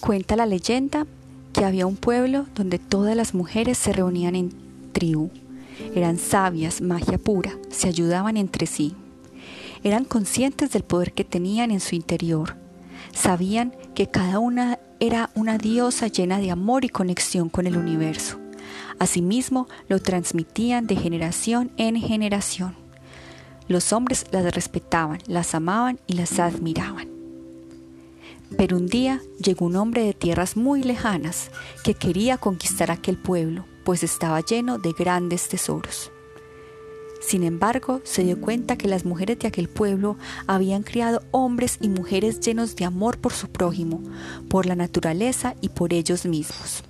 Cuenta la leyenda que había un pueblo donde todas las mujeres se reunían en tribu. Eran sabias, magia pura, se ayudaban entre sí. Eran conscientes del poder que tenían en su interior. Sabían que cada una era una diosa llena de amor y conexión con el universo. Asimismo, lo transmitían de generación en generación. Los hombres las respetaban, las amaban y las admiraban. Pero un día llegó un hombre de tierras muy lejanas que quería conquistar aquel pueblo, pues estaba lleno de grandes tesoros. Sin embargo, se dio cuenta que las mujeres de aquel pueblo habían criado hombres y mujeres llenos de amor por su prójimo, por la naturaleza y por ellos mismos.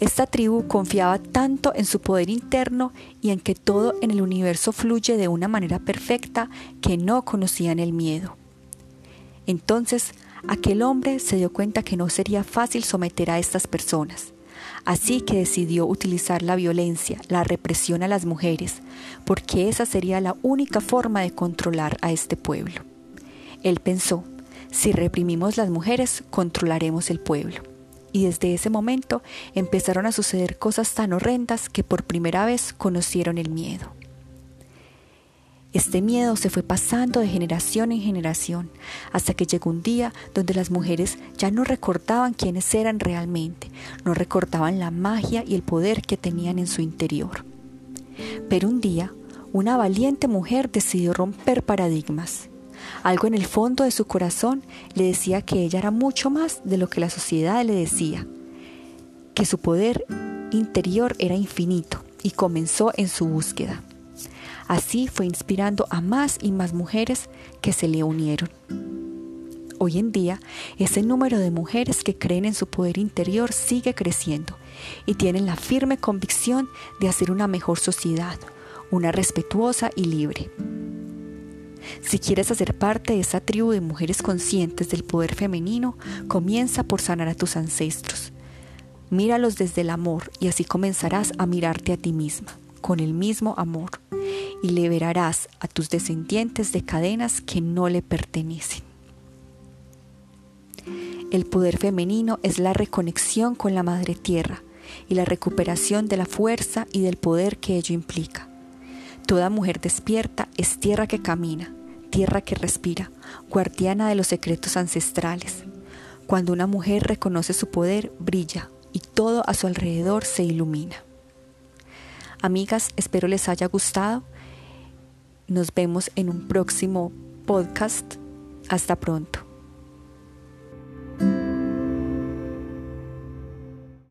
Esta tribu confiaba tanto en su poder interno y en que todo en el universo fluye de una manera perfecta que no conocían el miedo. Entonces, aquel hombre se dio cuenta que no sería fácil someter a estas personas. Así que decidió utilizar la violencia, la represión a las mujeres, porque esa sería la única forma de controlar a este pueblo. Él pensó, si reprimimos las mujeres, controlaremos el pueblo y desde ese momento empezaron a suceder cosas tan horrendas que por primera vez conocieron el miedo. Este miedo se fue pasando de generación en generación hasta que llegó un día donde las mujeres ya no recordaban quiénes eran realmente, no recordaban la magia y el poder que tenían en su interior. Pero un día, una valiente mujer decidió romper paradigmas. Algo en el fondo de su corazón le decía que ella era mucho más de lo que la sociedad le decía, que su poder interior era infinito y comenzó en su búsqueda. Así fue inspirando a más y más mujeres que se le unieron. Hoy en día, ese número de mujeres que creen en su poder interior sigue creciendo y tienen la firme convicción de hacer una mejor sociedad, una respetuosa y libre. Si quieres hacer parte de esa tribu de mujeres conscientes del poder femenino, comienza por sanar a tus ancestros. Míralos desde el amor y así comenzarás a mirarte a ti misma, con el mismo amor, y liberarás a tus descendientes de cadenas que no le pertenecen. El poder femenino es la reconexión con la Madre Tierra y la recuperación de la fuerza y del poder que ello implica. Toda mujer despierta es tierra que camina, tierra que respira, guardiana de los secretos ancestrales. Cuando una mujer reconoce su poder, brilla y todo a su alrededor se ilumina. Amigas, espero les haya gustado. Nos vemos en un próximo podcast. Hasta pronto.